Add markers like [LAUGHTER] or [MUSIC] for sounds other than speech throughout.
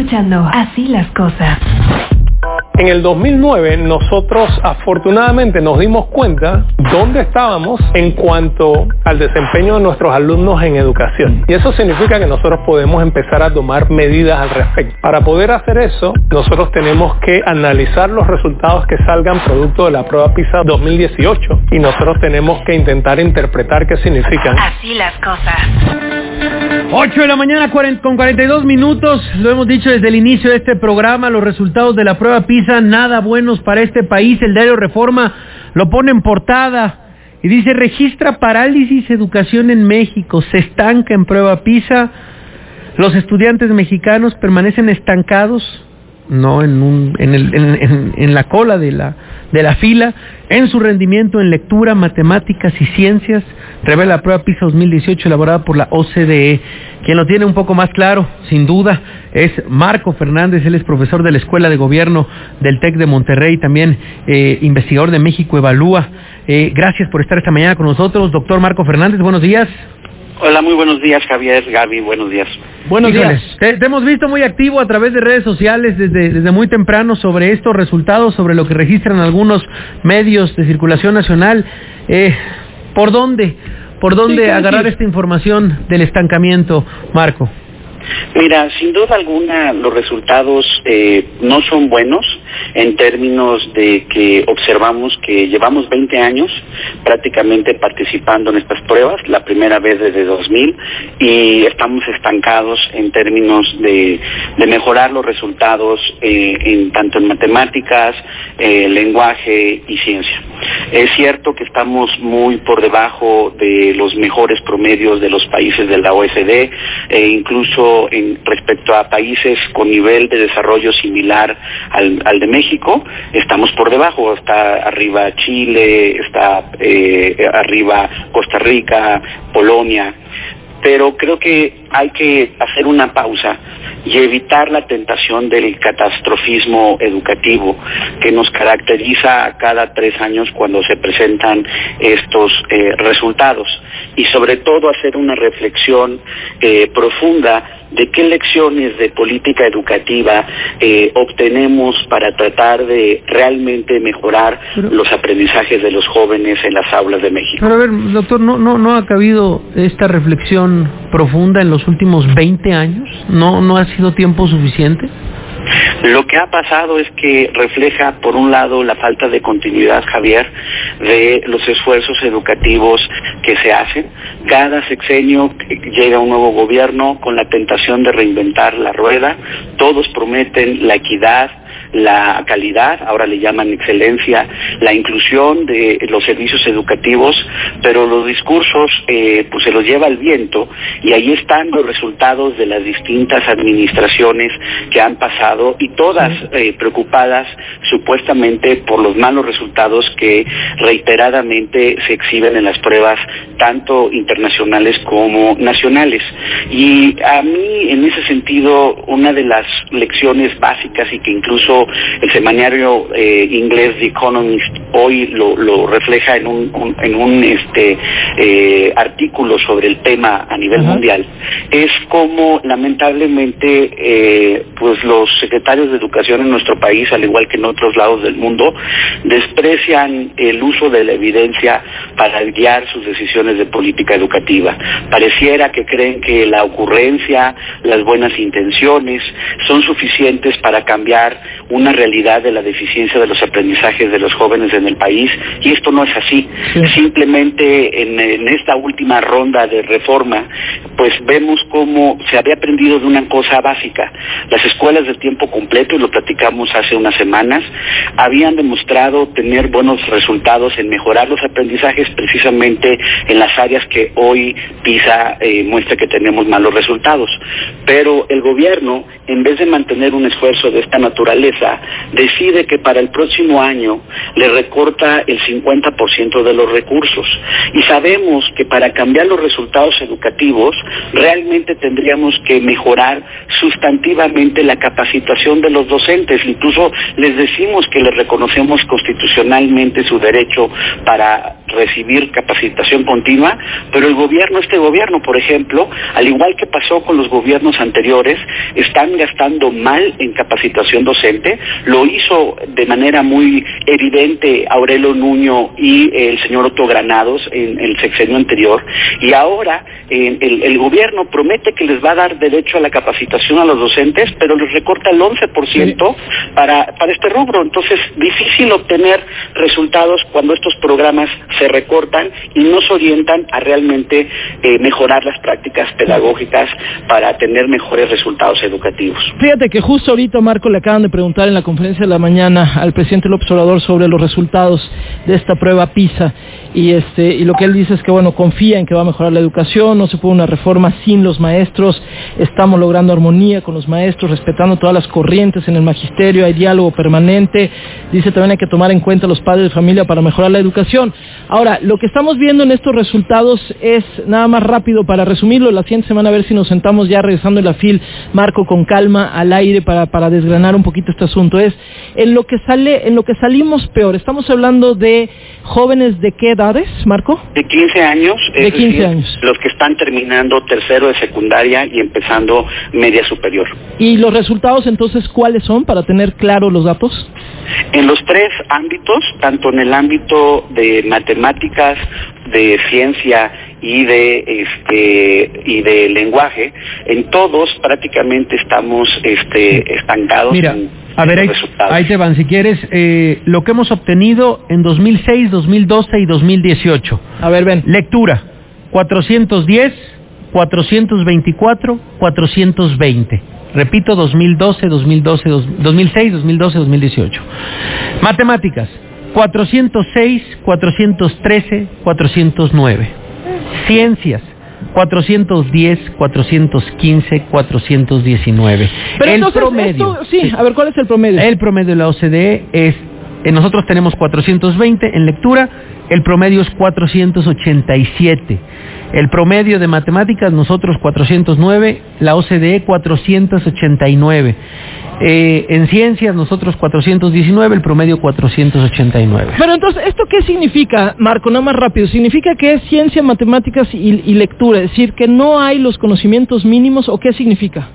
escuchando Así las cosas. En el 2009 nosotros afortunadamente nos dimos cuenta dónde estábamos en cuanto al desempeño de nuestros alumnos en educación. Y eso significa que nosotros podemos empezar a tomar medidas al respecto. Para poder hacer eso, nosotros tenemos que analizar los resultados que salgan producto de la prueba PISA 2018 y nosotros tenemos que intentar interpretar qué significan. Así las cosas. 8 de la mañana con 42 minutos, lo hemos dicho desde el inicio de este programa, los resultados de la prueba PISA nada buenos para este país, el diario Reforma lo pone en portada y dice registra parálisis educación en México, se estanca en prueba PISA, los estudiantes mexicanos permanecen estancados, no en, un, en, el, en, en la cola de la, de la fila, en su rendimiento en lectura, matemáticas y ciencias, revela la prueba PISA 2018 elaborada por la OCDE. Quien lo tiene un poco más claro, sin duda, es Marco Fernández, él es profesor de la Escuela de Gobierno del TEC de Monterrey, también eh, investigador de México Evalúa. Eh, gracias por estar esta mañana con nosotros, doctor Marco Fernández, buenos días. Hola, muy buenos días, Javier, Gaby, buenos días. Buenos días. Te, te, hemos visto muy activo a través de redes sociales desde, desde muy temprano sobre estos resultados, sobre lo que registran algunos medios de circulación nacional. Eh, ¿Por dónde? ¿Por dónde sí, agarrar sí. esta información del estancamiento, Marco? Mira, sin duda alguna los resultados eh, no son buenos en términos de que observamos que llevamos 20 años prácticamente participando en estas pruebas, la primera vez desde 2000, y estamos estancados en términos de, mejorar los resultados eh, en, tanto en matemáticas, eh, lenguaje y ciencia. Es cierto que estamos muy por debajo de los mejores promedios de los países de la OSD e incluso en, respecto a países con nivel de desarrollo similar al, al, de México, estamos por debajo. Está arriba Chile, está eh, arriba Costa Rica, Polonia. Pero creo que hay que hacer una pausa y evitar la tentación del catastrofismo educativo que nos caracteriza cada tres años cuando se presentan estos eh, resultados y sobre todo hacer una reflexión eh, profunda de qué lecciones de política educativa eh, obtenemos para tratar de realmente mejorar pero, los aprendizajes de los jóvenes en las aulas de México. Pero a ver, doctor, ¿no, no, no ha cabido esta reflexión profunda en los últimos 20 años? ¿No, no ha sido tiempo suficiente? Lo que ha pasado es que refleja, por un lado, la falta de continuidad, Javier, de los esfuerzos educativos que se hacen. Cada sexenio llega un nuevo gobierno con la tentación de reinventar la rueda. Todos prometen la equidad, la calidad, ahora le llaman excelencia, la inclusión de los servicios educativos, pero los discursos eh, pues se los lleva el viento y ahí están los resultados de las distintas administraciones que han pasado y todas eh, preocupadas supuestamente por los malos resultados que reiteradamente se exhiben en las pruebas tanto internacionales como nacionales. Y a mí en ese sentido una de las lecciones básicas y que incluso el semanario eh, inglés The Economist hoy lo, lo refleja en un, un, en un este eh, artículo sobre el tema a nivel uh -huh. mundial es como lamentablemente eh, pues los secretarios de educación en nuestro país al igual que en otros lados del mundo desprecian el uso de la evidencia para guiar sus decisiones de política educativa pareciera que creen que la ocurrencia las buenas intenciones son suficientes para cambiar una realidad de la deficiencia de los aprendizajes de los jóvenes en el país y esto no es así. Sí. Simplemente en, en, esta última ronda de reforma, pues vemos cómo se había aprendido de una cosa básica. Las escuelas de tiempo completo, y lo platicamos hace unas semanas, habían demostrado tener buenos resultados en mejorar los aprendizajes precisamente en las áreas que hoy PISA eh, muestra que tenemos malos resultados. Pero el gobierno, en vez de mantener un esfuerzo de esta naturaleza, decide que para el próximo año le recorta el 50% de los recursos. Y sabemos que para cambiar los resultados educativos realmente tendríamos que mejorar sustantivamente la capacitación de los docentes. Incluso les decimos que les reconocemos constitucionalmente su derecho para recibir capacitación continua, pero el gobierno, este gobierno, por ejemplo, al igual que pasó con los gobiernos anteriores, están gastando mal en capacitación docente. Lo hizo de manera muy evidente Aurelio Nuño y el señor Otto Granados en, el sexenio anterior. Y ahora el, el, gobierno promete que les va a dar derecho a la capacitación a los docentes, pero les recorta el 11% para, para este rubro. Entonces, difícil obtener resultados cuando estos programas se recortan y no se orientan a realmente eh, mejorar las prácticas pedagógicas para tener mejores resultados educativos. Fíjate que justo ahorita, Marco, le acaban de preguntar en la conferencia de la mañana al presidente López Obrador sobre los resultados de esta prueba PISA. Y este y lo que él dice es que bueno confía en que va a mejorar la educación no se puede una reforma sin los maestros. Estamos logrando armonía con los maestros respetando todas las corrientes en el magisterio hay diálogo permanente. Dice también hay que tomar en cuenta los padres de familia para mejorar la educación ahora lo que estamos viendo en estos resultados es nada más rápido para resumirlo. La siguiente semana a ver si nos sentamos ya regresando en la fil Marco con calma al aire para para desgranar un poquito este asunto. Es en lo que sale en lo que salimos peor estamos hablando de jóvenes de qué edades, Marco? De 15 años. De 15 años. Los que están terminando tercero de secundaria y empezando media superior. ¿Y los resultados entonces cuáles son para tener claros los datos? En los tres ámbitos, tanto en el ámbito de matemáticas, de ciencia y de este y de lenguaje, en todos prácticamente estamos este estancados. Mira, a ver, ahí, te van, si quieres, eh, lo que hemos obtenido en 2006, 2012 y 2018. A ver, ven. Lectura, 410, 424, 420. Repito, 2012, 2012, 2006, 2012, 2018. Matemáticas, 406, 413, 409. Ciencias, 410, 415, 419. Pero el promedio. sí, a ver, ¿cuál es el promedio? El promedio de la OCDE es, eh, nosotros tenemos 420 en lectura, el promedio es 487. El promedio de matemáticas, nosotros 409, la OCDE 489. Eh, en ciencias, nosotros 419, el promedio 489. Pero entonces, ¿esto qué significa, Marco? Nada más rápido. ¿Significa que es ciencia, matemáticas y, y lectura? Es decir, que no hay los conocimientos mínimos o qué significa?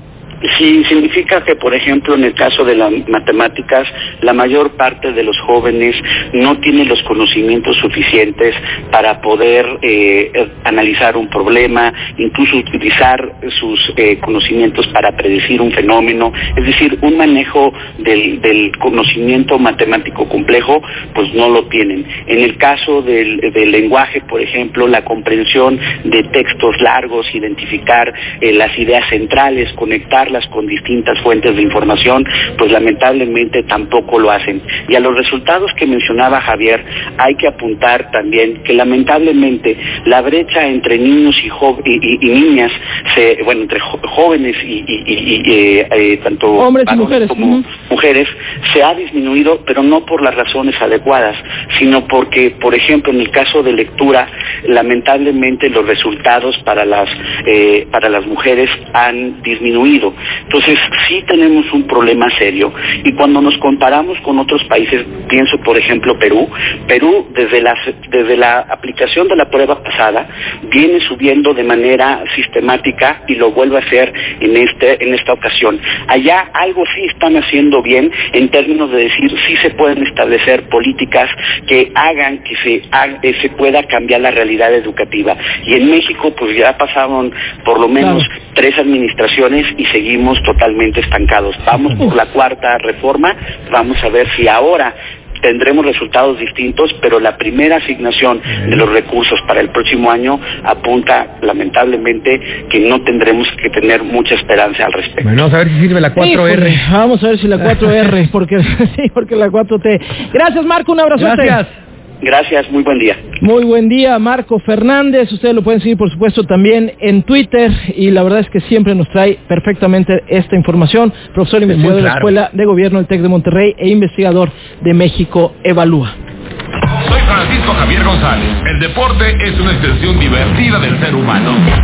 Sí, significa que, por ejemplo, en el caso de las matemáticas, la mayor parte de los jóvenes no tiene los conocimientos suficientes para poder eh, analizar un problema, incluso utilizar sus eh, conocimientos para predecir un fenómeno, es decir, un manejo del, conocimiento matemático complejo, pues no lo tienen. En el caso del, del lenguaje, por ejemplo, la comprensión de textos largos, identificar eh, las ideas centrales, conectar con distintas fuentes de información, pues lamentablemente tampoco lo hacen. Y a los resultados que mencionaba Javier, hay que apuntar también que lamentablemente la brecha entre niños y, y, niñas, se, bueno, entre jóvenes y, eh, eh, tanto hombres y mujeres como mujeres, se ha disminuido, pero no por las razones adecuadas, sino porque, por ejemplo, en el caso de lectura, lamentablemente los resultados para las eh, para las mujeres han disminuido. Entonces, sí tenemos un problema serio y cuando nos comparamos con otros países, pienso por ejemplo Perú, Perú desde la, desde la aplicación de la prueba pasada viene subiendo de manera sistemática y lo vuelve a hacer en, este, en esta ocasión. Allá algo sí están haciendo bien en términos de decir sí se pueden establecer políticas que hagan que se, eh, se pueda cambiar la realidad educativa. Y en México pues ya pasaron por lo menos tres administraciones y seguimos seguimos totalmente estancados. Vamos por la cuarta reforma, vamos a ver si ahora tendremos resultados distintos, pero la primera asignación de los recursos para el próximo año apunta lamentablemente que no tendremos que tener mucha esperanza al respecto. Bueno, vamos a ver si sirve la 4R. vamos a ver si la 4R, porque [LAUGHS] sí, porque la 4T. Gracias Marco, un abrazo. Gracias. Gracias, muy buen día. Muy buen día, Marco Fernández. Ustedes lo pueden seguir, por supuesto, también en Twitter. Y la verdad es que siempre nos trae perfectamente esta información. Profesor investigador de la Escuela de Gobierno del TEC de Monterrey e investigador de México Evalúa. Soy Francisco Javier González. El deporte es una extensión divertida del ser humano.